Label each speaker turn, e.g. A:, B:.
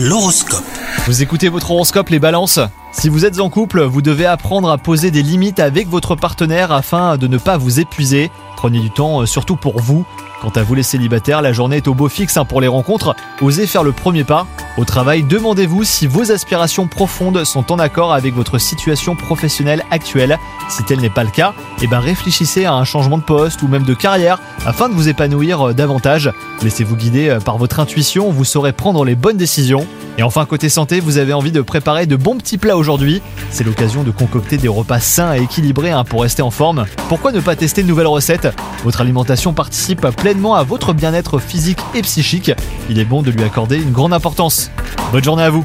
A: L'horoscope.
B: Vous écoutez votre horoscope les balances? Si vous êtes en couple, vous devez apprendre à poser des limites avec votre partenaire afin de ne pas vous épuiser. Prenez du temps euh, surtout pour vous. Quant à vous les célibataires, la journée est au beau fixe hein, pour les rencontres. Osez faire le premier pas. Au travail, demandez-vous si vos aspirations profondes sont en accord avec votre situation professionnelle actuelle. Si tel n'est pas le cas, eh ben réfléchissez à un changement de poste ou même de carrière afin de vous épanouir euh, davantage. Laissez-vous guider euh, par votre intuition, vous saurez prendre les bonnes décisions. Et enfin, côté santé, vous avez envie de préparer de bons petits plats aujourd'hui. C'est l'occasion de concocter des repas sains et équilibrés hein, pour rester en forme. Pourquoi ne pas tester de nouvelles recettes? Votre alimentation participe pleinement à votre bien-être physique et psychique. Il est bon de lui accorder une grande importance. Bonne journée à vous